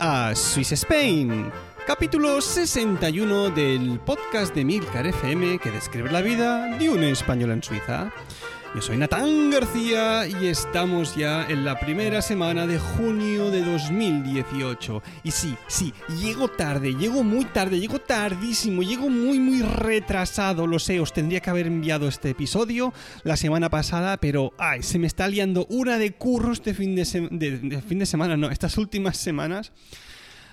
A Swiss Spain, capítulo 61 del podcast de Milcar FM que describe la vida de un español en Suiza. Yo soy Natán García y estamos ya en la primera semana de junio de 2018. Y sí, sí, llego tarde, llego muy tarde, llego tardísimo, llego muy muy retrasado, lo sé, os tendría que haber enviado este episodio la semana pasada, pero ay, se me está liando una de curros de fin de, fin de semana, no, estas últimas semanas.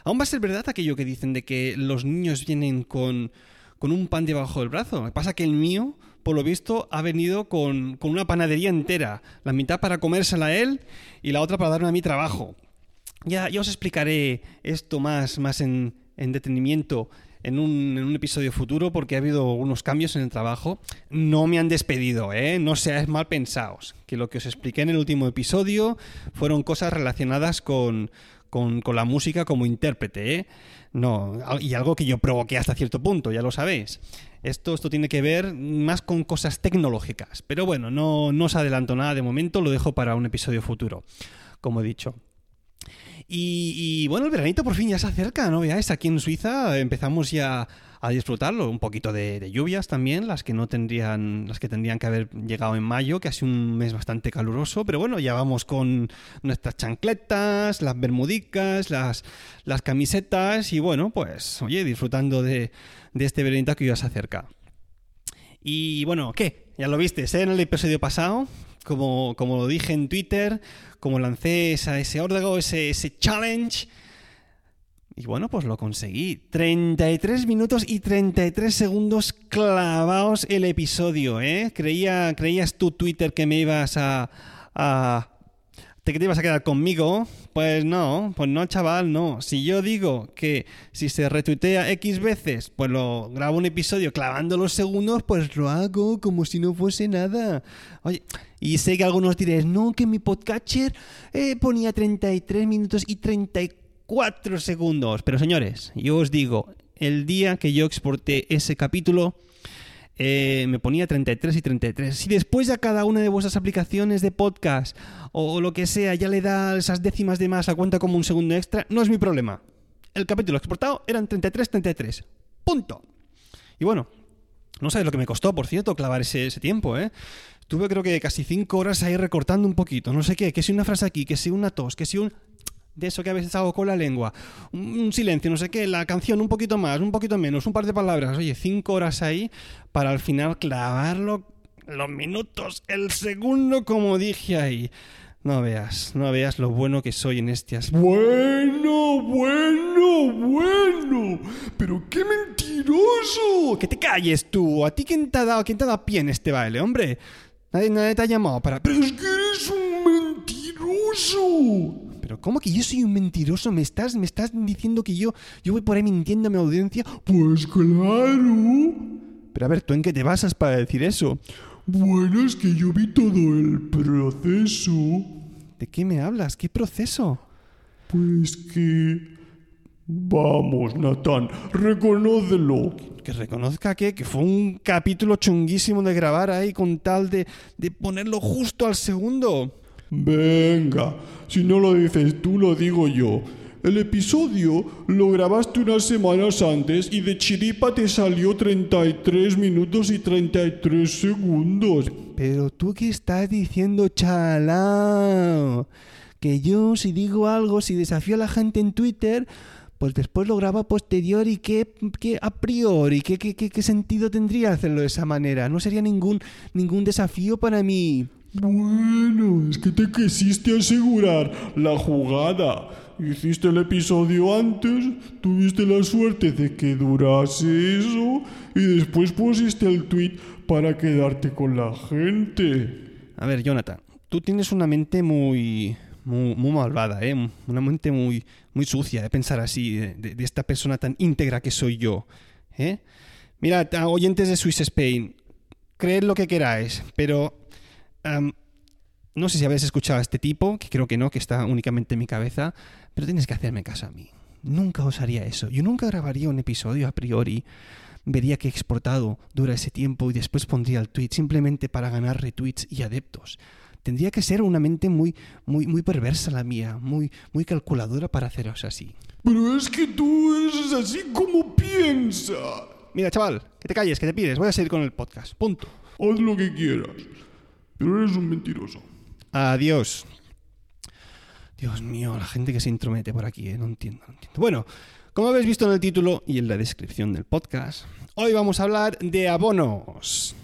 Aún va a ser verdad aquello que dicen de que los niños vienen con, con un pan debajo del brazo. Pasa que el mío, por lo visto, ha venido con, con una panadería entera. La mitad para comérsela a él y la otra para darme a mí trabajo. Ya, ya os explicaré esto más, más en, en detenimiento en un, en un episodio futuro porque ha habido unos cambios en el trabajo. No me han despedido, ¿eh? No seáis mal pensados. Que lo que os expliqué en el último episodio fueron cosas relacionadas con, con, con la música como intérprete, ¿eh? No, y algo que yo provoqué hasta cierto punto, ya lo sabéis. Esto, esto tiene que ver más con cosas tecnológicas. Pero bueno, no, no os adelanto nada de momento, lo dejo para un episodio futuro, como he dicho. Y, y, bueno, el veranito por fin ya se acerca, ¿no? Veáis, aquí en Suiza empezamos ya a disfrutarlo. Un poquito de, lluvias también, las que no tendrían, las que tendrían que haber llegado en mayo, que ha sido un mes bastante caluroso, pero bueno, ya vamos con nuestras chancletas, las bermudicas, las, las camisetas y bueno, pues, oye, disfrutando de, de este veranito que ya se acerca. Y bueno, ¿qué? Ya lo viste, ¿eh? en el episodio pasado, como, como lo dije en Twitter, como lancé ese órdago, ese, ese challenge. Y bueno, pues lo conseguí. 33 minutos y 33 segundos clavados el episodio, ¿eh? Creía, creías tú, Twitter, que me ibas a... a ¿Te que te ibas a quedar conmigo? Pues no, pues no, chaval, no. Si yo digo que si se retuitea X veces, pues lo grabo un episodio clavando los segundos, pues lo hago como si no fuese nada. Oye, y sé que algunos diréis, no, que mi podcatcher eh, ponía 33 minutos y 34 segundos. Pero señores, yo os digo, el día que yo exporté ese capítulo, eh, me ponía 33 y 33. Si después a cada una de vuestras aplicaciones de podcast o lo que sea ya le da esas décimas de más a cuenta como un segundo extra, no es mi problema. El capítulo exportado eran 33, 33. Punto. Y bueno, no sabes lo que me costó, por cierto, clavar ese, ese tiempo, ¿eh? Tuve creo que casi 5 horas ahí recortando un poquito, no sé qué, que si una frase aquí, que si una tos, que si un... De eso que a veces hago con la lengua. Un, silencio, no sé qué, la canción un poquito más, un poquito menos, un par de palabras. Oye, 5 horas ahí para al final clavarlo los minutos, el segundo, como dije ahí. No veas, no veas lo bueno que soy en este as- Bueno, bueno, bueno. Pero qué mentiroso. Que te calles tú. ¿A ti quién te ha dado, quién te ha dado pie en este baile, hombre? Nadie, nadie te ha llamado para... Pero es que eres un mentiroso. Pero ¿cómo que yo soy un mentiroso? ¿Me estás, me estás diciendo que yo, yo voy por ahí mintiendo a mi audiencia? Pues claro. Pero a ver, ¿tú en qué te basas para decir eso? Bueno, es que yo vi todo el proceso. ¿De qué me hablas? ¿Qué proceso? Pues que... Vamos, Natán, reconócelo. Que reconozca que, que fue un capítulo chunguísimo de grabar ahí con tal de, de ponerlo justo al segundo. Venga, si no lo dices tú, lo digo yo. El episodio lo grabaste unas semanas antes y de chiripa te salió 33 minutos y 33 segundos. Pero tú qué estás diciendo, chalao. Que yo si digo algo, si desafío a la gente en Twitter, pues después lo grabo a posteriori. ¿Qué, qué a priori? ¿Qué, qué, qué, qué sentido tendría hacerlo de esa manera? No sería ningún, ningún desafío para mí. Bueno, es que te quisiste asegurar la jugada. Hiciste el episodio antes, tuviste la suerte de que durase eso y después pusiste el tweet para quedarte con la gente. A ver, Jonathan, tú tienes una mente muy, muy, muy malvada, ¿eh? Una mente muy, muy sucia de pensar así, de, esta persona tan íntegra que soy yo, ¿eh? Oyentes de Swiss Spain, creed lo que queráis, pero am, no sé si habéis escuchado a este tipo, que creo que no, que está únicamente en mi cabeza, pero tienes que hacerme caso a mí. Nunca os haría eso. Yo nunca grabaría un episodio a priori, vería que he exportado dura ese tiempo y después pondría el tweet simplemente para ganar retweets y adeptos. Tendría que ser una mente muy, muy, muy perversa la mía, muy, muy calculadora para haceros así. Pero es que tú eres así como piensas. Mira, chaval, que te calles, que te pides, voy a seguir con el podcast. Punto. Haz lo que quieras. Pero eres un mentiroso. Adiós. Dios mío, la gente que se intromete por aquí, ¿eh? no entiendo, no entiendo. Bueno, como habéis visto en el título y en la descripción del podcast, hoy vamos a hablar de abonos.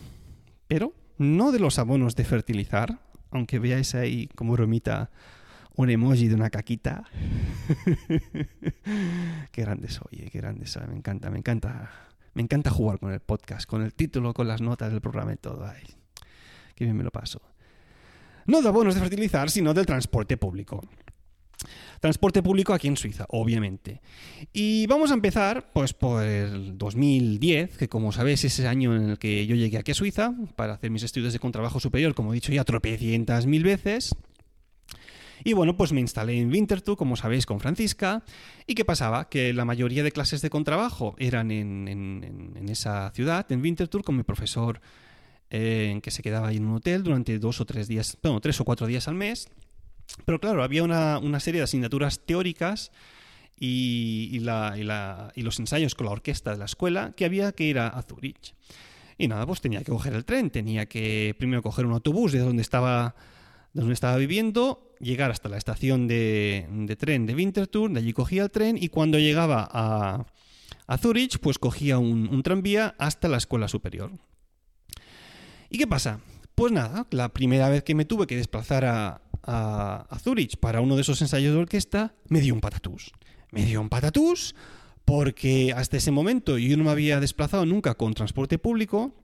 Pero no de los abonos de fertilizar, aunque veáis ahí como bromita un emoji de una caquita. qué grande soy, eh, qué grande soy, me encanta, me encanta. Me encanta jugar con el podcast, con el título, con las notas del programa y todo. Qué bien me lo paso. No de abonos de fertilizar, sino del transporte público. Transporte público aquí en Suiza, obviamente. Y vamos a empezar pues por el 2010, que como sabéis es el año en el que yo llegué aquí a Suiza para hacer mis estudios de contrabajo superior, como he dicho ya tropecientas mil veces. Y bueno, pues me instalé en Winterthur, como sabéis, con Francisca. ¿Y qué pasaba? Que la mayoría de clases de contrabajo eran en- en esa ciudad, en Winterthur, con mi profesor eh, que se quedaba ahí en un hotel durante dos o tres días, bueno, tres o cuatro días al mes. Pero claro, había una, serie de asignaturas teóricas y, los ensayos con la orquesta de la escuela que había que ir a, a Zurich. Y nada, pues tenía que coger el tren, tenía que primero coger un autobús de donde estaba, de donde estaba viviendo, llegar hasta la estación de, tren de Winterthur, de allí cogía el tren y cuando llegaba a, a Zurich, pues cogía un tranvía hasta la escuela superior. ¿Y qué pasa? Pues nada, la primera vez que me tuve que desplazar a, a, a Zurich para uno de esos ensayos de orquesta, me dio un patatús. Me dio un patatús porque hasta ese momento yo no me había desplazado nunca con transporte público.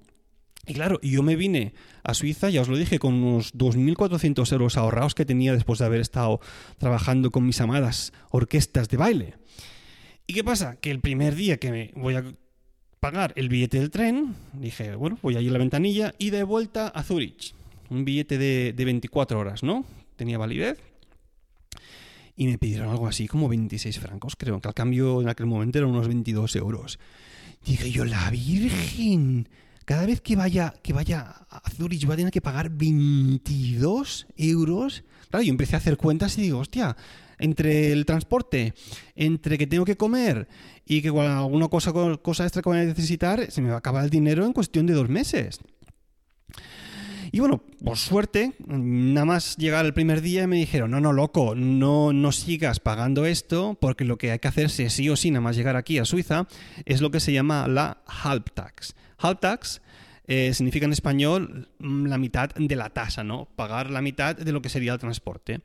Y claro, yo me vine a Suiza, ya os lo dije, con unos 2.400 euros ahorrados que tenía después de haber estado trabajando con mis amadas orquestas de baile. ¿Y qué pasa? Que el primer día que me voy a pagar el billete del tren, dije, bueno, voy allí a la ventanilla y de vuelta a Zurich. Un billete de, de 24 horas, ¿no? Tenía validez. Y me pidieron algo así como 26 francos, creo, que al cambio en aquel momento eran unos 22 euros. Dije yo, la Virgen, cada vez que vaya, que vaya a Zurich va a tener que pagar 22 euros. Claro, yo empecé a hacer cuentas y digo, hostia, entre el transporte, entre que tengo que comer y que alguna cosa, cosa extra que voy a necesitar, se me va a acabar el dinero en cuestión de dos meses. Y bueno, por suerte, nada más llegar el primer día me dijeron, no, no, loco, no, no sigas pagando esto, porque lo que hay que hacerse sí o sí, nada más llegar aquí a Suiza, es lo que se llama la Halbtax. Halbtax eh, significa en español mm, la mitad de la tasa, ¿no? Pagar la mitad de lo que sería el transporte.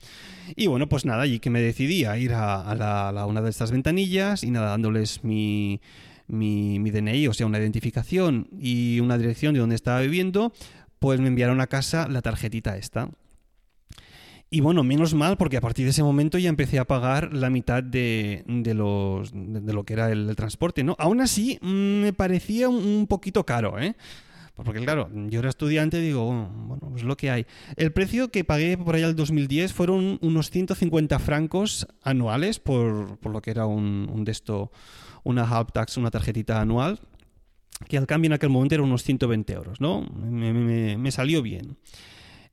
Y bueno, pues nada, allí que me decidí a ir a, una de estas ventanillas y nada, dándoles mi, mi, mi DNI, o sea, una identificación y una dirección de donde estaba viviendo, pues me enviaron a casa la tarjetita esta. Y bueno, menos mal, porque a partir de ese momento ya empecé a pagar la mitad de, lo que era el, el transporte, ¿no? Aún así, mm, me parecía un, un poquito caro, ¿eh? Porque claro, yo era estudiante y digo, bueno, pues lo que hay. El precio que pagué por allá el 2010 fueron unos 150 francos anuales por, por lo que era un, un de esto, una half-tax, una tarjetita anual, que al cambio en aquel momento eran unos 120 euros, ¿no? Me, me- me salió bien.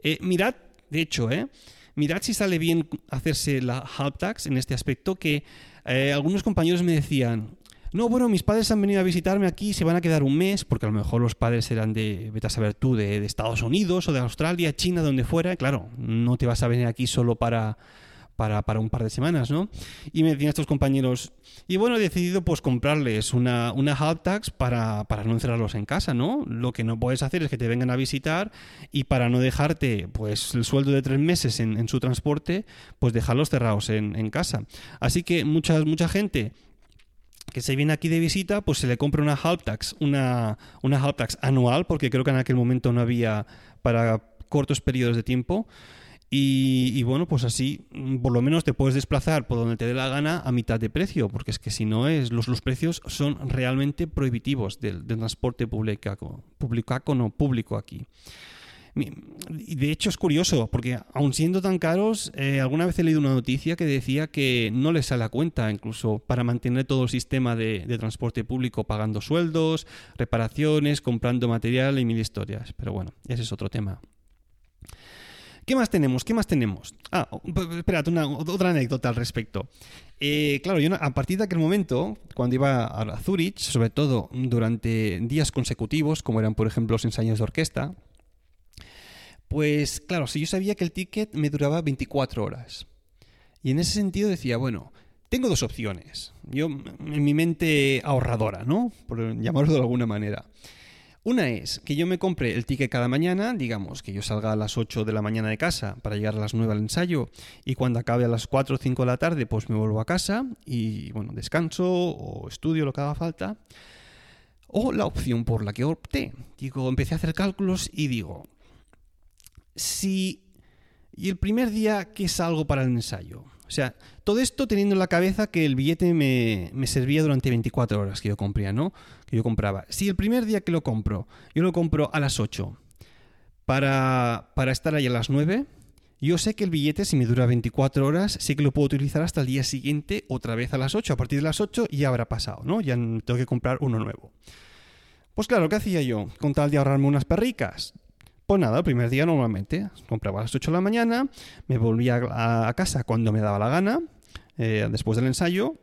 Eh, mirad, de hecho, ¿eh? Mirad si sale bien hacerse la half tax en este aspecto, que eh, algunos compañeros me decían, no, bueno, mis padres han venido a visitarme aquí, se van a quedar un mes, porque a lo mejor los padres eran de, vete a saber tú, de, Estados Unidos o de Australia, China, donde fuera. Claro, no te vas a venir aquí solo para, para, para, un par de semanas, ¿no? Y me decían estos compañeros, y bueno, he decidido pues comprarles una, una half tax para, para no encerrarlos en casa, ¿no? Lo que no puedes hacer es que te vengan a visitar y para no dejarte pues el sueldo de tres meses en, en su transporte, pues dejarlos cerrados en, en, casa. Así que mucha, mucha gente que se viene aquí de visita, pues se le compra una half tax, una, una half tax anual, porque creo que en aquel momento no había para cortos periodos de tiempo. Y, y, bueno, pues así por lo menos te puedes desplazar por donde te dé la gana a mitad de precio, porque es que si no es, los, los precios son realmente prohibitivos del, del transporte público, público, no, público aquí. Y de hecho es curioso, porque aun siendo tan caros, eh, alguna vez he leído una noticia que decía que no les sale a cuenta, incluso para mantener todo el sistema de, transporte público, pagando sueldos, reparaciones, comprando material y mil historias. Pero bueno, ese es otro tema. ¿Qué más tenemos? ¿Qué más tenemos? Ah, espérate, una, otra anécdota al respecto. Eh, claro, yo a partir de aquel momento, cuando iba a Zurich, sobre todo durante días consecutivos, como eran por ejemplo los ensayos de orquesta, pues claro, si yo sabía que el ticket me duraba 24 horas. Y en ese sentido decía, bueno, tengo dos opciones. Yo, en mi mente ahorradora, ¿no? Por llamarlo de alguna manera. Una es que yo me compre el ticket cada mañana, digamos que yo salga a las 8 de la mañana de casa para llegar a las 9 al ensayo y cuando acabe a las 4 o 5 de la tarde pues me vuelvo a casa y bueno, descanso o estudio lo que haga falta. O la opción por la que opté. Digo, empecé a hacer cálculos y digo, si... Y el primer día que salgo para el ensayo. O sea, todo esto teniendo en la cabeza que el billete me, me, servía durante 24 horas que yo compré, ¿no? Que yo compraba. Si el primer día que lo compro, yo lo compro a las 8 para, para estar ahí a las 9, yo sé que el billete, si me dura 24 horas, sí que lo puedo utilizar hasta el día siguiente, otra vez a las 8. A partir de las 8 ya habrá pasado, ¿no? Ya tengo que comprar uno nuevo. Pues claro, ¿qué hacía yo? Con tal de ahorrarme unas perricas. Pues nada, el primer día normalmente compraba a las 8 de la mañana, me volvía a, casa cuando me daba la gana, eh, después del ensayo,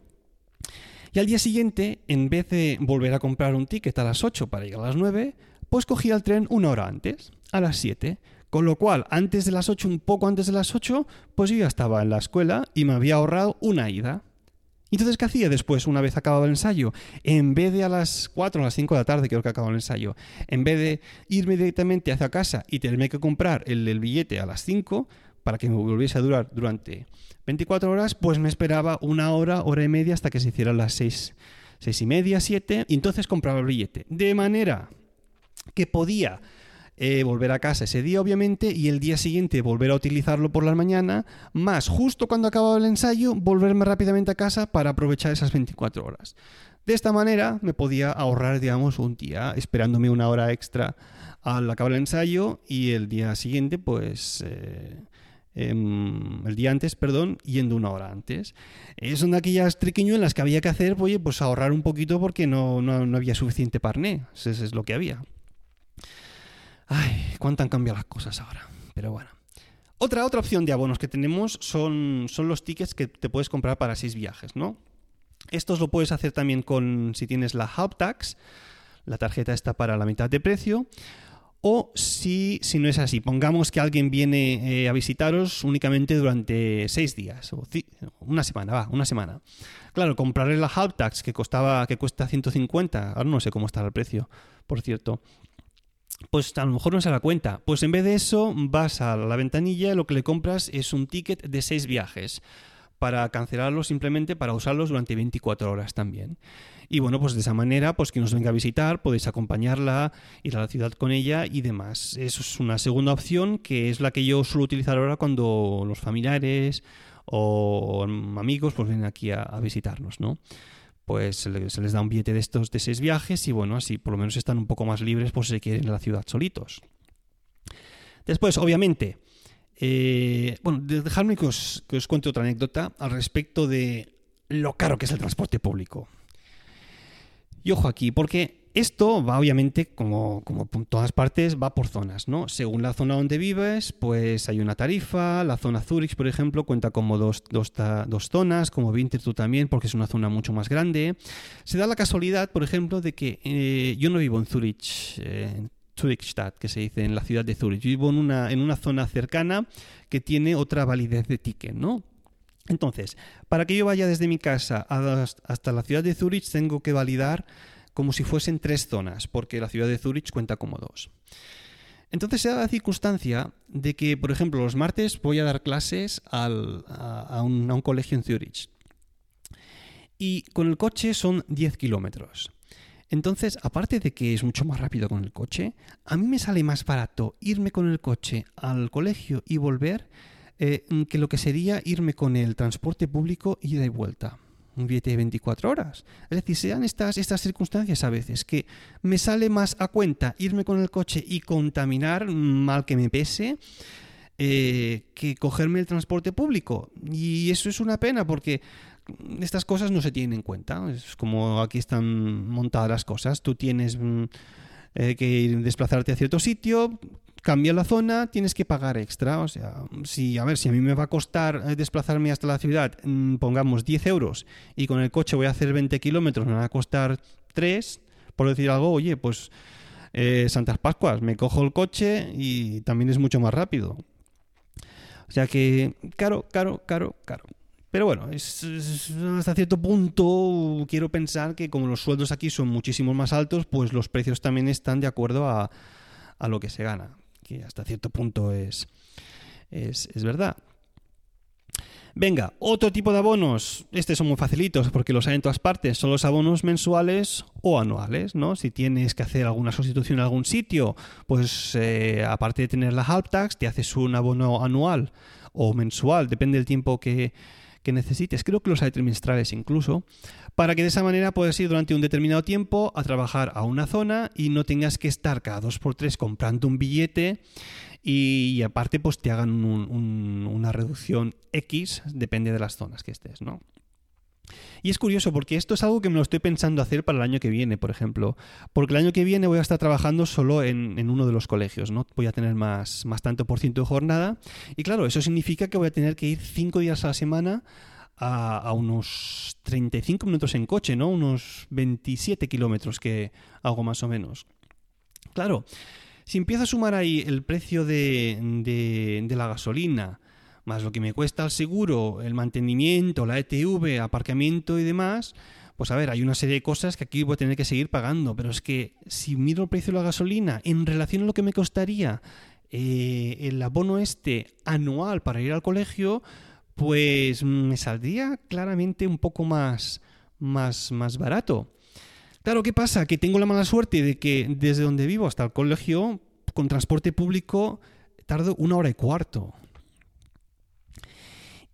y al día siguiente, en vez de volver a comprar un ticket a las 8 para llegar a las 9, pues cogía el tren una hora antes, a las 7. Con lo cual, antes de las 8, un poco antes de las 8, pues yo ya estaba en la escuela y me había ahorrado una ida. Entonces, ¿qué hacía después, una vez acabado el ensayo? En vez de a las 4 o a las 5 de la tarde, creo que acabó el ensayo, en vez de irme directamente hacia casa y tenerme que comprar el, el billete a las 5 para que me volviese a durar durante 24 horas, pues me esperaba una hora, hora y media hasta que se hicieran las 6, 6 y media, 7, y entonces compraba el billete. De manera que podía eh, volver a casa ese día, obviamente, y el día siguiente volver a utilizarlo por la mañana, más justo cuando acababa el ensayo, volverme rápidamente a casa para aprovechar esas 24 horas. De esta manera me podía ahorrar, digamos, un día esperándome una hora extra al acabar el ensayo y el día siguiente, pues... Eh, em, el día antes, perdón, yendo una hora antes. Eh, son de aquellas triquiñuelas que había que hacer, oye, pues ahorrar un poquito porque no, no, no había suficiente parné. Eso es lo que había. Ay, cuánto han cambiado las cosas ahora. Pero bueno. Otra, otra opción de abonos que tenemos son, son los tickets que te puedes comprar para seis viajes, ¿no? Estos lo puedes hacer también con si tienes la Hub Tax, la tarjeta está para la mitad de precio. O si, si no es así, pongamos que alguien viene eh, a visitaros únicamente durante seis días, o una semana, va, una semana. Claro, comprarle la Hub Tax que costaba, que cuesta 150, ahora no sé cómo está el precio, por cierto pues a lo mejor no se da cuenta. Pues en vez de eso, vas a la ventanilla, lo que le compras es un ticket de seis viajes para cancelarlos simplemente para usarlos durante 24 horas también. Y bueno, pues de esa manera, pues que nos venga a visitar, podéis acompañarla, ir a la ciudad con ella y demás. Eso es una segunda opción que es la que yo suelo utilizar ahora cuando los familiares o amigos pues vienen aquí a, a visitarnos, ¿no? Pues se les da un billete de estos de seis viajes y bueno, así por lo menos están un poco más libres por si quieren ir a la ciudad solitos. Después, obviamente, eh, bueno, dejadme que os, que os cuente otra anécdota al respecto de lo caro que es el transporte público. Y ojo aquí, porque esto va obviamente, como, como todas partes, va por zonas, ¿no? Según la zona donde vives, pues hay una tarifa. La zona Zurich, por ejemplo, cuenta como dos, dos, dos zonas, como Winterthur también, porque es una zona mucho más grande. Se da la casualidad, por ejemplo, de que eh, yo no vivo en Zurich, eh, Zurichstadt, que se dice en la ciudad de Zurich. Vivo en una, en una zona cercana que tiene otra validez de ticket, ¿no? Entonces, para que yo vaya desde mi casa hasta la ciudad de Zurich, tengo que validar como si fuesen tres zonas, porque la ciudad de Zurich cuenta como dos. Entonces se da la circunstancia de que, por ejemplo, los martes voy a dar clases a, un, a, un, colegio en Zurich. Y con el coche son 10 kilómetros. Entonces, aparte de que es mucho más rápido con el coche, a mí me sale más barato irme con el coche al colegio y volver eh, que lo que sería irme con el transporte público ida y vuelta. Un billete de 24 horas. Es decir, sean estas, estas circunstancias a veces que me sale más a cuenta irme con el coche y contaminar mal que me pese eh, que cogerme el transporte público. Y eso es una pena porque estas cosas no se tienen en cuenta. Es como aquí están montadas las cosas. Tú tienes mm, eh, que desplazarte a cierto sitio, cambia la zona, tienes que pagar extra. O sea, si, a ver, si a mí me va a costar eh, desplazarme hasta la ciudad, mm, pongamos 10 euros, y con el coche voy a hacer 20 kilómetros, me va a costar 3, por decir algo, oye, pues eh, Santas Pascuas, me cojo el coche y también es mucho más rápido. O sea que, caro, caro, caro, caro. Pero bueno, hasta cierto punto quiero pensar que como los sueldos aquí son muchísimo más altos, pues los precios también están de acuerdo a, a lo que se gana, hasta cierto punto es, es, es verdad. Venga, otro tipo de abonos. Estos son muy facilitos porque los hay en todas partes. Son los abonos mensuales o anuales, ¿no? Si tienes que hacer alguna sustitución en algún sitio, pues eh, aparte de tener la half tax, te haces un abono anual o mensual, depende del tiempo que, que necesites, creo que los hay trimestrales incluso, para que de esa manera puedas ir durante un determinado tiempo a trabajar a una zona y no tengas que estar cada dos por tres comprando un billete y, aparte pues te hagan una reducción X, depende de las zonas que estés, ¿no? Y es curioso porque esto es algo que me lo estoy pensando hacer para el año que viene, por ejemplo. Porque el año que viene voy a estar trabajando solo en, uno de los colegios, ¿no? Voy a tener más, más tanto por ciento de jornada. Y claro, eso significa que voy a tener que ir cinco días a la semana a, a, unos 35 minutos en coche, ¿no? Unos 27 kilómetros que hago más o menos. Claro, si empiezo a sumar ahí el precio de, de, de la gasolina, más lo que me cuesta el seguro, el mantenimiento, la ETV, aparcamiento y demás, pues a ver, hay una serie de cosas que aquí voy a tener que seguir pagando, pero es que si miro el precio de la gasolina en relación a lo que me costaría eh, el abono este anual para ir al colegio, pues me saldría claramente un poco más, más, más barato. Claro, ¿qué pasa? Que tengo la mala suerte de que desde donde vivo hasta el colegio, con transporte público, tardo una hora y cuarto.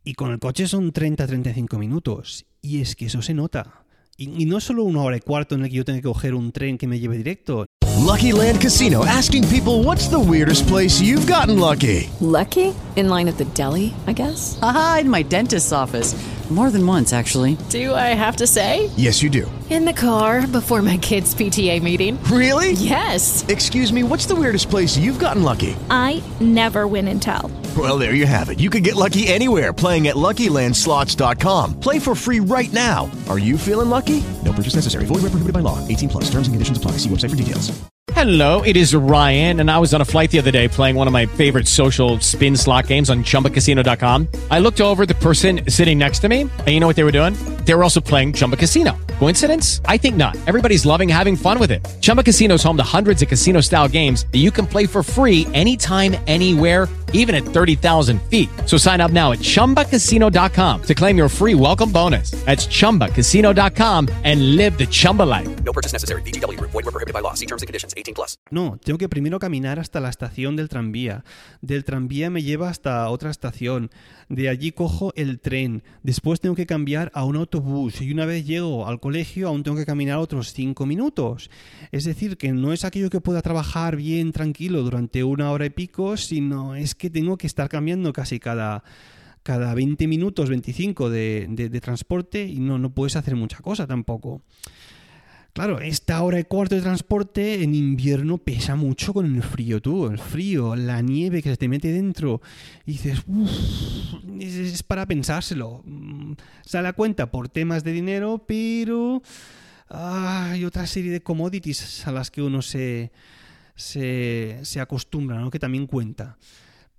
Y con el coche son 30-35 minutos. Y es que eso se nota. Y, y, no solo una hora y cuarto en el que yo tengo que coger un tren que me lleve directo. Lucky Land Casino, asking people what's the weirdest place you've gotten lucky. Lucky? In line at the deli, I guess. Aha, in my dentist's office. More than once, actually. Do I have to say? Yes, you do. In the car before my kids' PTA meeting. Really? Yes. Excuse me, what's the weirdest place you've gotten lucky? I never win and tell. Well, there you have it. You can get lucky anywhere playing at LuckyLandSlots.com. Play for free right now. Are you feeling lucky? No purchase necessary. Void where prohibited by law. 18 plus. Terms and conditions apply. See website for details. Hello, it is Ryan, and I was on a flight the other day playing one of my favorite social spin slot games on ChumbaCasino.com. I looked over the person sitting next to me, and you know what they were doing? They were also playing Chumba Casino. Coincidence? I think not. Everybody's loving having fun with it. Chumba Casino is home to hundreds of casino-style games that you can play for free anytime, anywhere even at 30,000 feet. So sign up now at ChumbaCasino.com to claim your free welcome bonus. That's ChumbaCasino.com and live the Chumba life. No purchase necessary. BGW. Void were prohibited by law. See terms and conditions. 18 plus. No, tengo que primero caminar hasta la estación del tranvía. Del tranvía me lleva hasta otra estación. De allí cojo el tren. Después tengo que cambiar a un autobús. Y una vez llego al colegio aún tengo que caminar otros 5 minutos. Es decir, que no es aquello que pueda trabajar bien tranquilo durante una hora y pico, sino es que tengo que estar cambiando casi cada, cada 20 minutos, 25 de, de, transporte y no, no puedes hacer mucha cosa tampoco. Claro, esta hora y cuarto de transporte en invierno pesa mucho con el frío, tú. El frío, la nieve que se te mete dentro. Y dices, uff, es, es, para pensárselo. Mm, sale a cuenta por temas de dinero, pero hay otra serie de commodities a las que uno se, se, se acostumbra, ¿no? Que también cuenta.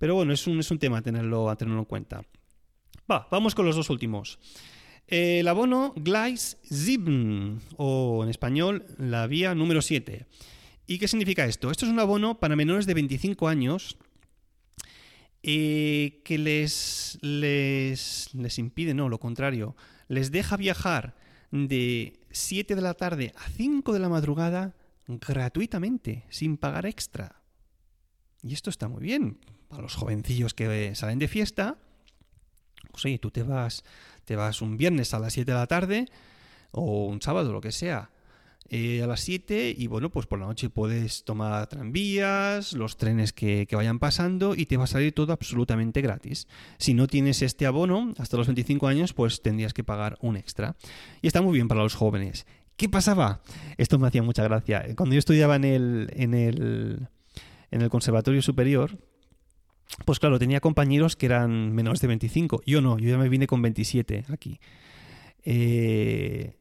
Pero bueno, es un, es un tema a tenerlo, tenerlo en cuenta. Va, vamos con los dos últimos. El abono Gleis 7, o en español, la vía número 7. ¿Y qué significa esto? Esto es un abono para menores de 25 años eh, que les, les, les impide, no, lo contrario, les deja viajar de 7 de la tarde a 5 de la madrugada gratuitamente, sin pagar extra. Y esto está muy bien. Para los jovencillos que salen de fiesta, pues oye, tú te vas, te vas un viernes a las 7 de la tarde o un sábado, lo que sea, eh, a las 7 y bueno, pues por la noche puedes tomar tranvías, los trenes que, que, vayan pasando y te va a salir todo absolutamente gratis. Si no tienes este abono hasta los 25 años, pues tendrías que pagar un extra. Y está muy bien para los jóvenes. ¿Qué pasaba? Esto me hacía mucha gracia. Cuando yo estudiaba en el, en el, en el Conservatorio Superior, pues claro, tenía compañeros que eran menores de 25. Yo no, yo ya me vine con 27 aquí. Eh,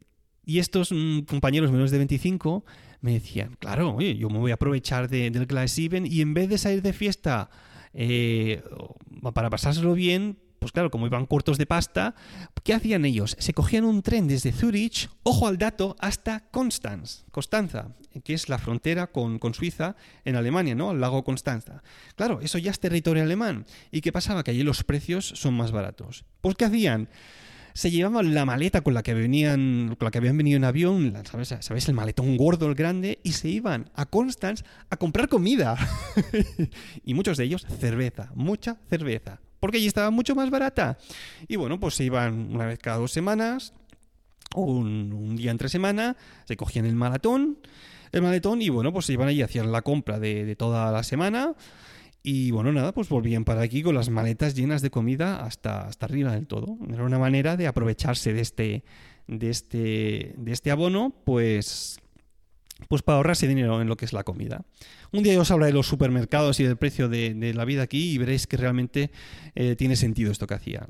y estos mm, compañeros menores de 25 me decían, claro, oye, yo me voy a aprovechar de, del Class 7 y en vez de salir de fiesta eh, para pasárselo bien, pues claro, como iban cortos de pasta, ¿qué hacían ellos? Se cogían un tren desde Zurich, ojo al dato, hasta Constanz, Constanza, que es la frontera con, con, Suiza en Alemania, ¿no? Al lago Constanza. Claro, eso ya es territorio alemán. ¿Y qué pasaba? Que allí los precios son más baratos. Pues ¿qué hacían? se llevaban la maleta con la que venían, con la que habían venido en avión, ¿sabes? El maletón gordo, el grande, y se iban a Constance a comprar comida. y muchos de ellos cerveza, mucha cerveza porque allí estaba mucho más barata. Y bueno, pues se iban una vez cada dos semanas, o un, día entre semana, se cogían el maratón, el maletón, y bueno, pues se iban allí, hacían la compra de, de toda la semana. Y bueno, nada, pues volvían para aquí con las maletas llenas de comida hasta, hasta arriba del todo. Era una manera de aprovecharse de este, de este, de este abono, pues pues para ahorrarse dinero en lo que es la comida. Un día os hablaré de los supermercados y del precio de, la vida aquí y veréis que realmente eh, tiene sentido esto que hacía.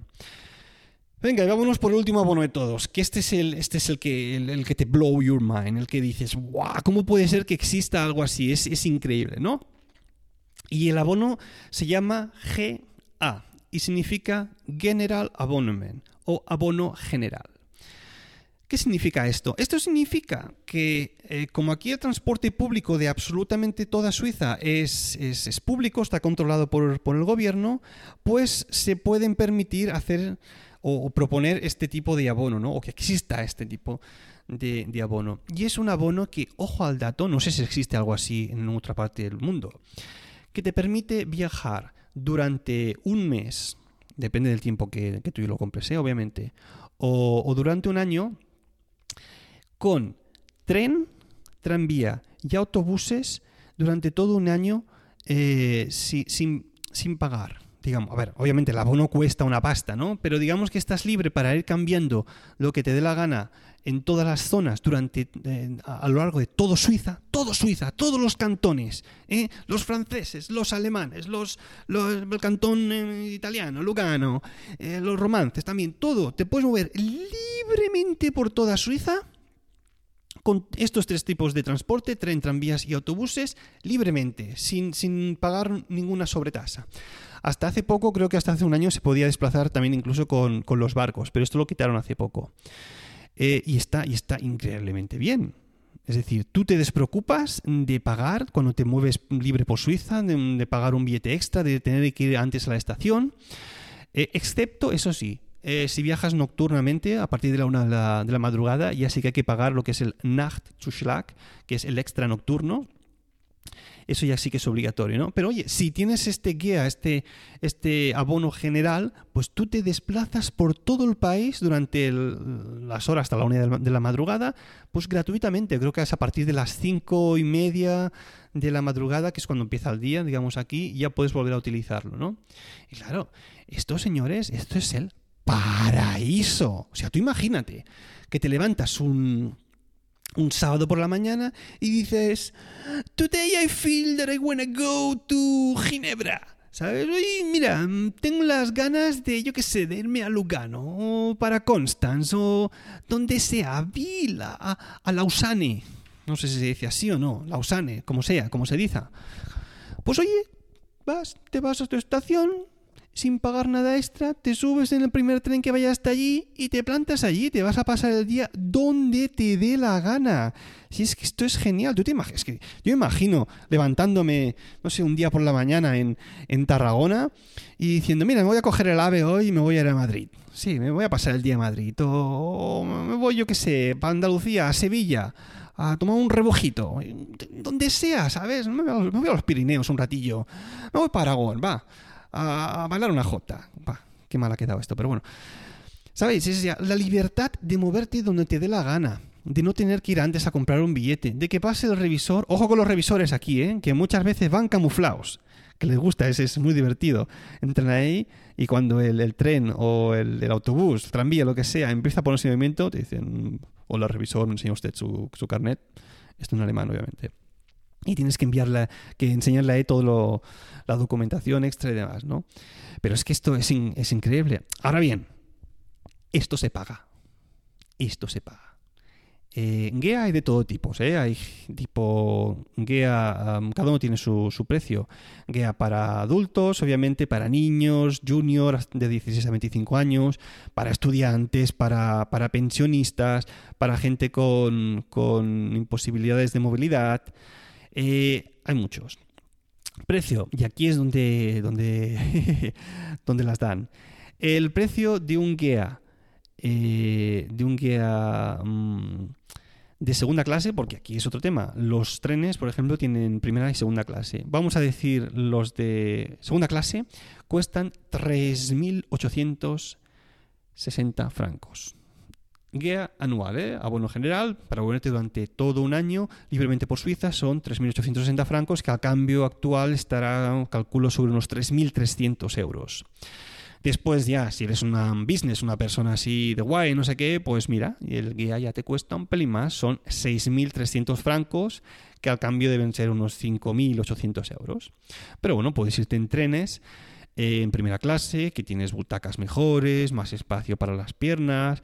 Venga, y vámonos por el último abono de todos, que este es el, este es el que, el, que te blow your mind, el que dices, ¡guau! ¿Cómo puede ser que exista algo así? Es, es increíble, ¿no? Y el abono se llama GA y significa General Abonnement o abono general. ¿Qué significa esto? Esto significa que eh, como aquí el transporte público de absolutamente toda Suiza es, es, público, está controlado por, por, el gobierno, pues se pueden permitir hacer o, proponer este tipo de abono, ¿no? O que exista este tipo de, abono. Y es un abono que, ojo al dato, no sé si existe algo así en otra parte del mundo, que te permite viajar durante un mes, depende del tiempo que, tú lo compres, ¿eh? obviamente, o durante un año con tren, tranvía y autobuses durante todo un año eh, sin, sin, sin, pagar. Digamos, a ver, obviamente el abono cuesta una pasta, ¿no? Pero digamos que estás libre para ir cambiando lo que te dé la gana en todas las zonas durante eh, a, lo largo de todo Suiza, todo Suiza, todos los cantones, ¿eh? los franceses, los alemanes, los, el cantón eh, italiano, Lugano, eh, los romances también, todo. Te puedes mover libremente por toda Suiza con estos tres tipos de transporte, tren, tranvías y autobuses, libremente, sin, sin pagar ninguna sobretasa. Hasta hace poco, creo que hasta hace un año, se podía desplazar también incluso con, con los barcos, pero esto lo quitaron hace poco. Eh, y, está, y está increíblemente bien. Es decir, tú te despreocupas de pagar cuando te mueves libre por Suiza, de, pagar un billete extra, de tener que ir antes a la estación, eh, excepto, eso sí, eh, si viajas nocturnamente, a partir de la una de la, de la, madrugada, ya sí que hay que pagar lo que es el Nachtzuschlag, que es el extra nocturno. Eso ya sí que es obligatorio, ¿no? Pero oye, si tienes este guía, este, este abono general, pues tú te desplazas por todo el país durante las horas hasta la una de la madrugada, pues gratuitamente. Creo que es a partir de las cinco y media de la madrugada, que es cuando empieza el día, digamos aquí, ya puedes volver a utilizarlo, ¿no? Y claro, esto, señores, esto es el paraíso. O sea, tú imagínate que te levantas un, un sábado por la mañana y dices, Today I feel that I wanna go to Ginebra. ¿Sabes? Y mira, tengo las ganas de, yo qué sé, de irme a Lugano, o para Constance, o donde sea, Vila, a, a Lausanne. No sé si se dice así o no, Lausanne, como sea, como se dice. Pues oye, vas, te vas a tu estación, sin pagar nada extra, te subes en el primer tren que vaya hasta allí y te plantas allí, te vas a pasar el día donde te dé la gana. Si es que esto es genial, tú te imaginas, que yo imagino levantándome, no sé, un día por la mañana en, en Tarragona y diciendo, mira, me voy a coger el AVE hoy y me voy a ir a Madrid. Sí, me voy a pasar el día a Madrid. O me voy, yo qué sé, para Andalucía, a Sevilla, a tomar un rebujito. Donde sea, ¿sabes? Me voy, a, los Pirineos un ratillo. Me voy para Aragón, va. A, a bailar una jota. Va, qué mal ha quedado esto, pero bueno. ¿Sabéis? Es ya la libertad de moverte donde te dé la gana. De no tener que ir antes a comprar un billete. De que pase el revisor. Ojo con los revisores aquí, ¿eh? Que muchas veces van camuflados que les gusta, es, es muy divertido. Entran ahí y cuando el, tren o el, autobús, tranvía, lo que sea, empieza a ponerse en movimiento, te dicen, hola revisor, me enseña usted su, su carnet. Esto en alemán, obviamente. Y tienes que enviarle, que enseñarle ahí todo la documentación extra y demás, ¿no? Pero es que esto es, es increíble. Ahora bien, esto se paga. Esto se paga. Eh, GEA hay de todo tipo, ¿eh? Hay tipo GEA, um, cada uno tiene su, su, precio. GEA para adultos, obviamente, para niños, junior de 16 a 25 años, para estudiantes, para, para pensionistas, para gente con, con imposibilidades de movilidad. Eh, hay muchos. Precio, y aquí es donde, donde, donde las dan. El precio de un GEA. Eh, de un guía mmm, de segunda clase, porque aquí es otro tema. Los trenes, por ejemplo, tienen primera y segunda clase. Vamos a decir, los de segunda clase cuestan 3.860 francos. Guía anual, ¿eh? abono general, para volverte durante todo un año libremente por Suiza, son 3.860 francos, que al cambio actual estará, calculo, sobre unos 3.300 euros. Después ya, si eres una business, una persona así de guay, no sé qué, pues mira, el guía ya te cuesta un pelín más, son 6.300 francos, que al cambio deben ser unos 5.800 euros. Pero bueno, puedes irte en trenes eh, en primera clase, que tienes butacas mejores, más espacio para las piernas,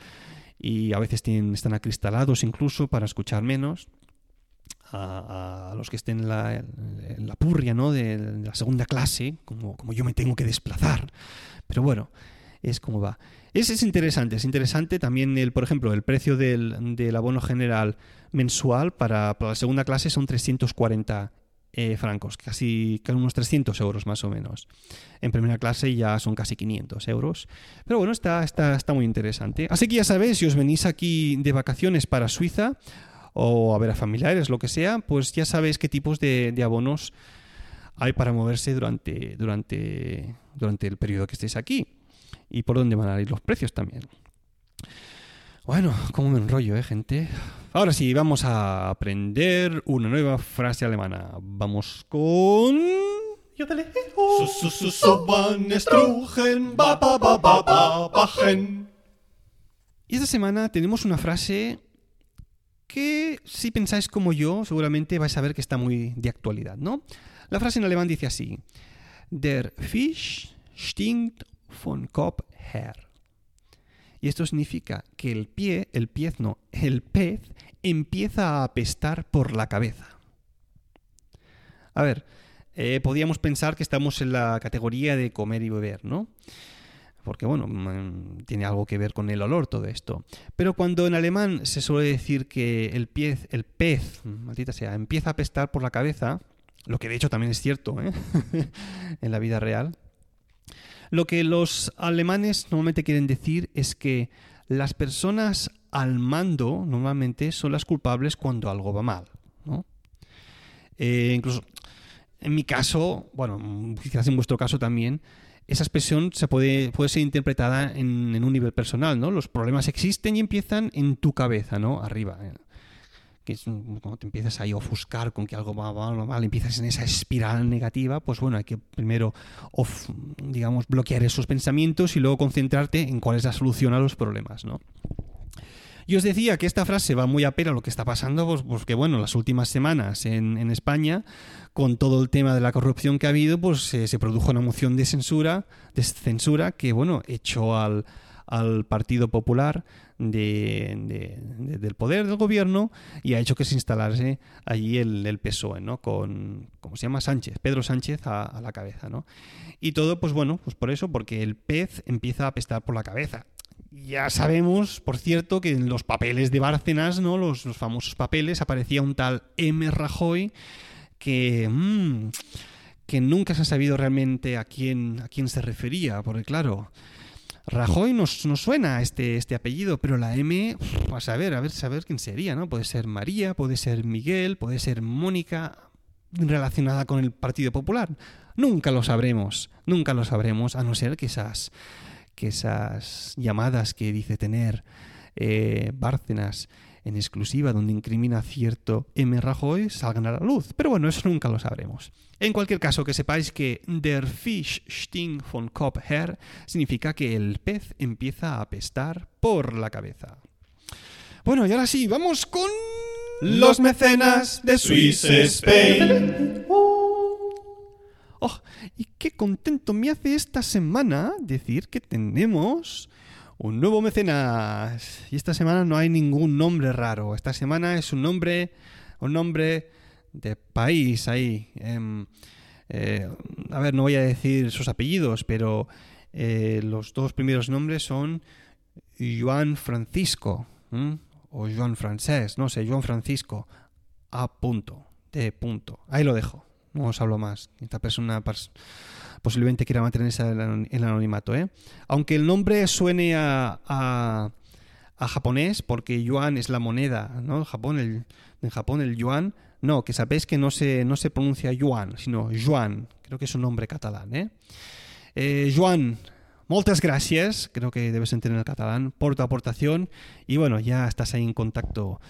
y a veces tienen, están acristalados incluso para escuchar menos. A, los que estén en la, la purria ¿no? de, la segunda clase, como, como yo me tengo que desplazar. Pero bueno, es como va. Es, es interesante, es interesante también, el, por ejemplo, el precio del, del abono general mensual para, para, la segunda clase son 340 eh, francos, casi, unos 300 euros más o menos. En primera clase ya son casi 500 euros. Pero bueno, está, está, está muy interesante. Así que ya sabéis, si os venís aquí de vacaciones para Suiza, o a ver a familiares, lo que sea, pues ya sabéis qué tipos de, de abonos hay para moverse durante, durante, durante el periodo que estéis aquí y por dónde van a ir los precios también. Bueno, como me enrollo, ¿eh, gente? Ahora sí, vamos a aprender una nueva frase alemana. Vamos con... Y esta semana tenemos una frase que si pensáis como yo, seguramente vais a ver que está muy de actualidad, ¿no? La frase en alemán dice así: Der Fisch stinkt von Kopf her. Y esto significa que el pie, el pez no, el pez empieza a apestar por la cabeza. A ver, eh, podríamos pensar que estamos en la categoría de comer y beber, ¿no? porque bueno, tiene algo que ver con el olor todo esto. Pero cuando en alemán se suele decir que el pez, el pez, maldita sea, empieza a apestar por la cabeza, lo que de hecho también es cierto ¿eh? en la vida real, lo que los alemanes normalmente quieren decir es que las personas al mando normalmente son las culpables cuando algo va mal. ¿no? Eh, incluso en mi caso, bueno, quizás en vuestro caso también, esa expresión se puede, puede ser interpretada en, un nivel personal, ¿no? Los problemas existen y empiezan en tu cabeza, ¿no? Arriba. ¿eh? Que cuando te empiezas ahí a ofuscar con que algo va mal, empiezas en esa espiral negativa, pues bueno, hay que primero, digamos, bloquear esos pensamientos y luego concentrarte en cuál es la solución a los problemas, ¿no? Y os decía que esta frase va muy a pena lo que está pasando, pues, pues que bueno, las últimas semanas en, España, con todo el tema de la corrupción que ha habido, pues eh, se produjo una moción de censura, de censura que, bueno, echó al, al Partido Popular de- de- de- del poder del gobierno y ha hecho que se instalase allí el, PSOE, ¿no? Con, ¿cómo se llama? Sánchez, Pedro Sánchez a, a la cabeza, ¿no? Y todo, pues bueno, pues por eso, porque el pez empieza a apestar por la cabeza. Ya sabemos, por cierto, que en los papeles de Bárcenas, ¿no? Los, los famosos papeles, aparecía un tal M. Rajoy que... mm, que nunca se ha sabido realmente a quién, a quién se refería, porque claro, Rajoy nos, nos suena este, este apellido, pero la M, a saber, a ver, saber quién sería, ¿no? Puede ser María, puede ser Miguel, puede ser Mónica, relacionada con el Partido Popular. Nunca lo sabremos, nunca lo sabremos, a no ser esas, que esas llamadas que dice tener eh, Bárcenas en exclusiva donde incrimina cierto M. Rajoy salgan a la luz. Pero bueno, eso nunca lo sabremos. En cualquier caso, que sepáis que Der Fisch stinkt von Kopf her significa que el pez empieza a apestar por la cabeza. Bueno, y ahora sí, vamos con los mecenas de Swiss Spain. Oh, y qué contento me hace esta semana decir que tenemos un nuevo mecenas. Y esta semana no hay ningún nombre raro. Esta semana es un nombre, un nombre de país ahí. Em, eh, a ver, no voy a decir sus apellidos, pero eh, los dos primeros nombres son Juan Francisco o Juan Francés, no sé, Juan Francisco. A punto, de punto. Ahí lo dejo. No os hablo más. Esta persona pers- posiblemente quiera mantenerse en el anonimato, ¿eh? Aunque el nombre suene a, a, a japonés, porque yuan es la moneda, ¿no? En Japón, el, en Japón el yuan, no, que sabéis que no se, no se pronuncia yuan, sino yuan. Creo que es un nombre catalán, ¿eh? Eh, Joan, moltes gràcies, creo que debes entender el catalán, por tu aportación. Y bueno, ya estás ahí en contacto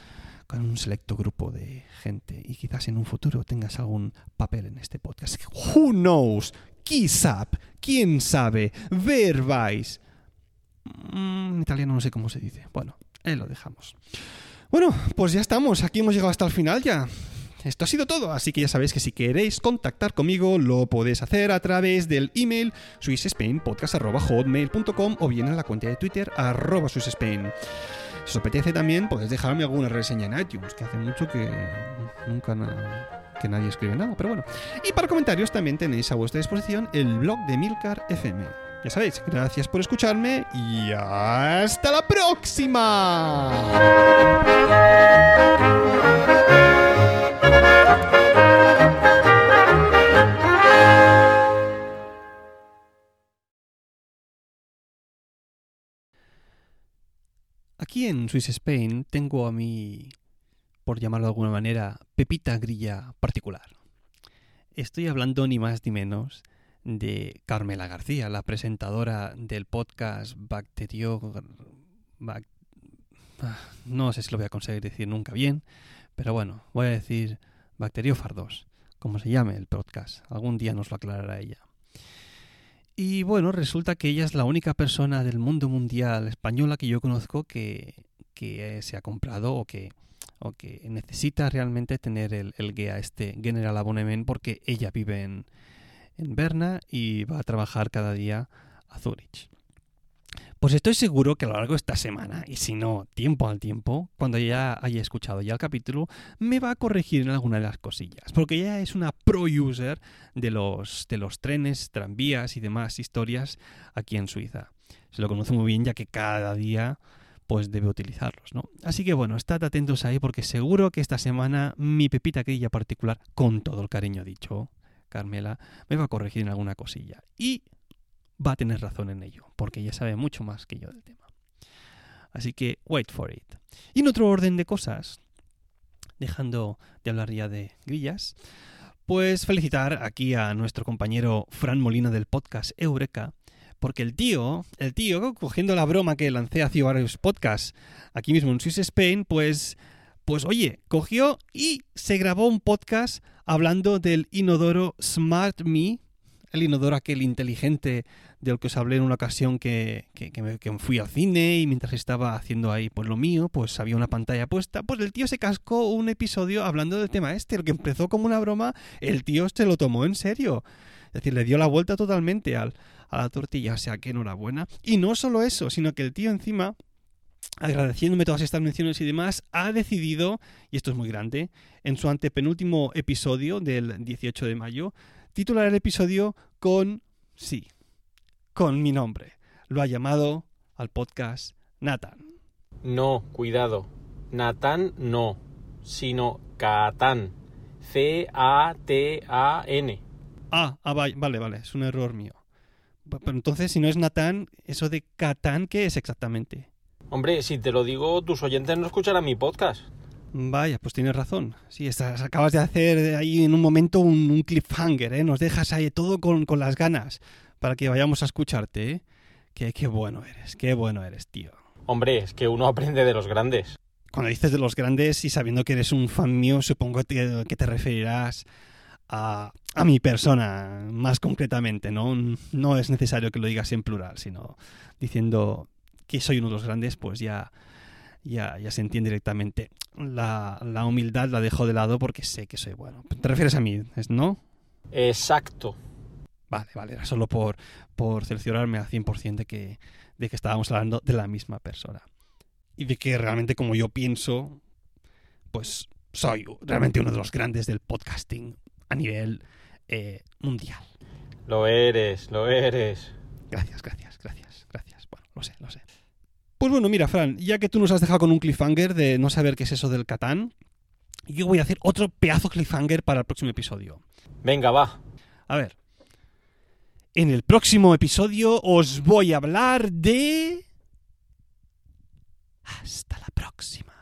con un selecto grupo de gente y quizás en un futuro tengas algún papel en este podcast. Who knows? Qui sap? ¿Quién sabe? Ver vais. Mm, en italiano no sé cómo se dice. Bueno, ahí lo dejamos. Bueno, pues ya estamos. Aquí hemos llegado hasta el final ya. Esto ha sido todo, así que ya sabéis que si queréis contactar conmigo lo podéis hacer a través del email swissspainpodcast.hotmail.com o bien en la cuenta de Twitter arroba swissspain. Si os apetece también podéis dejarme alguna reseña en iTunes, que hace mucho que nunca que nadie escribe nada, pero bueno. Y para comentarios también tenéis a vuestra disposición el blog de Milcar FM. Ya sabéis, gracias por escucharme y hasta la próxima. Aquí en Swiss Spain tengo a mi, por llamarlo de alguna manera, Pepita Grilla particular. Estoy hablando ni más ni menos de Carmela García, la presentadora del podcast Bacterio... Bac- ah, No sé si lo voy a conseguir decir nunca bien, pero bueno, voy a decir Bacteriofardos, como se llame el podcast. Algún día nos lo aclarará ella. Y bueno, resulta que ella es la única persona del mundo mundial española que yo conozco que, que eh, se ha comprado o que, o que necesita realmente tener el, el GEA, este General Abonnement, porque ella vive en, en Berna y va a trabajar cada día a Zurich. Pues estoy seguro que a lo largo de esta semana, y si no, tiempo al tiempo, cuando ya haya escuchado ya el capítulo, me va a corregir en alguna de las cosillas. Porque ella es una pro user de los, de los trenes, tranvías y demás historias aquí en Suiza. Se lo conoce muy bien ya que cada día pues debe utilizarlos, ¿no? Así que bueno, estad atentos ahí porque seguro que esta semana mi pepita aquella particular, con todo el cariño dicho, Carmela, me va a corregir en alguna cosilla. Y va a tener razón en ello, porque ella sabe mucho más que yo del tema. Así que, wait for it. Y en otro orden de cosas, dejando de hablar ya de grillas, pues felicitar aquí a nuestro compañero Fran Molina del podcast Eureka, porque el tío, el tío, cogiendo la broma que lancé hace varios podcasts aquí mismo en Swiss Spain, pues, pues oye, cogió y se grabó un podcast hablando del inodoro Smart Me, el inodoro aquel inteligente del que os hablé en una ocasión que, que, que me, que fui al cine y mientras estaba haciendo ahí pues lo mío, pues había una pantalla puesta, pues el tío se cascó un episodio hablando del tema este, el que empezó como una broma, el tío se lo tomó en serio. Es decir, le dio la vuelta totalmente al, a la tortilla, o sea que enhorabuena. Y no solo eso, sino que el tío encima, agradeciéndome todas estas menciones y demás, ha decidido, y esto es muy grande, en su antepenúltimo episodio del 18 de mayo, titular el episodio con, sí, con mi nombre. Lo ha llamado al podcast Nathan. No, cuidado. Natán no, sino Catán. C-A-T-A-N. Ah, ah, va- vale, vale, es un error mío. Pero entonces, si no es Nathan, eso de Catán, ¿qué es exactamente? Hombre, si te lo digo, tus oyentes no escucharán mi podcast. Vaya, pues tienes razón. Sí, estás, acabas de hacer ahí en un momento un, un cliffhanger, ¿eh? Nos dejas ahí todo con, con las ganas para que vayamos a escucharte, ¿eh? Qué, qué bueno eres, qué bueno eres, tío. Hombre, es que uno aprende de los grandes. Cuando dices de los grandes y sabiendo que eres un fan mío, supongo que, que te referirás a, a mi persona, más concretamente, ¿no? No es necesario que lo digas en plural, sino diciendo que soy uno de los grandes, pues ya, ya, ya se entiende directamente. La, la humildad la dejo de lado porque sé que soy bueno. ¿Te refieres a mí, no? Exacto. Vale, vale, era solo por, por cerciorarme al 100% de que, de que estábamos hablando de la misma persona. Y de que realmente como yo pienso, pues soy realmente uno de los grandes del podcasting a nivel eh, mundial. Lo eres, lo eres. Gracias, gracias, gracias, gracias. Bueno, lo sé, lo sé. Pues bueno, mira, Fran, ya que tú nos has dejado con un cliffhanger de no saber qué es eso del Catán, yo voy a hacer otro pedazo cliffhanger para el próximo episodio. Venga, va. A ver. En el próximo episodio os voy a hablar de... Hasta la próxima.